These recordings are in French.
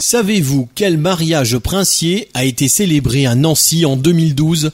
Savez-vous quel mariage princier a été célébré à Nancy en 2012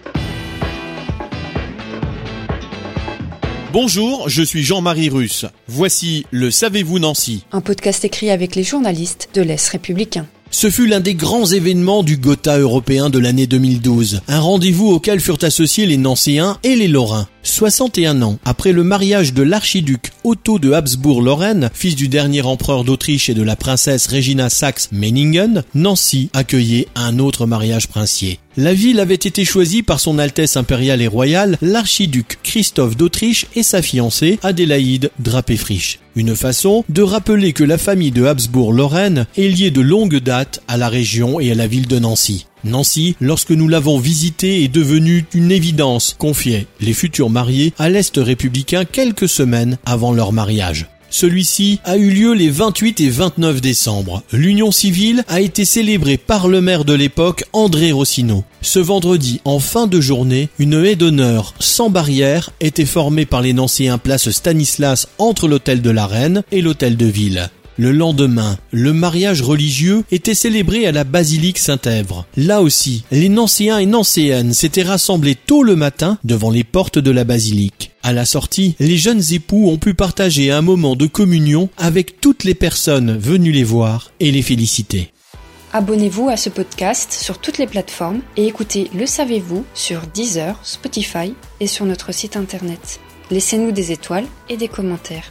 Bonjour, je suis Jean-Marie Russe. Voici le Savez-vous Nancy Un podcast écrit avec les journalistes de l'Est républicain. Ce fut l'un des grands événements du Gotha européen de l'année 2012, un rendez-vous auquel furent associés les Nancéens et les Lorrains. 61 ans après le mariage de l'archiduc Otto de Habsbourg-Lorraine, fils du dernier empereur d'Autriche et de la princesse Regina Saxe-Meiningen, Nancy accueillait un autre mariage princier. La ville avait été choisie par son Altesse impériale et royale, l'archiduc Christophe d'Autriche et sa fiancée Adélaïde Drapé-Frisch. Une façon de rappeler que la famille de Habsbourg-Lorraine est liée de longue date à la région et à la ville de Nancy. Nancy, lorsque nous l'avons visité, est devenue une évidence, confiait les futurs mariés à l'Est républicain quelques semaines avant leur mariage. Celui-ci a eu lieu les 28 et 29 décembre. L'union civile a été célébrée par le maire de l'époque, André Rossino. Ce vendredi, en fin de journée, une haie d'honneur sans barrière était formée par les Nancéens place Stanislas entre l'hôtel de la Reine et l'hôtel de ville. Le lendemain, le mariage religieux était célébré à la basilique Saint-Èvre. Là aussi, les Nancéens et Nancéennes s'étaient rassemblés tôt le matin devant les portes de la basilique. À la sortie, les jeunes époux ont pu partager un moment de communion avec toutes les personnes venues les voir et les féliciter. Abonnez-vous à ce podcast sur toutes les plateformes et écoutez Le Savez-vous sur Deezer, Spotify et sur notre site internet. Laissez-nous des étoiles et des commentaires.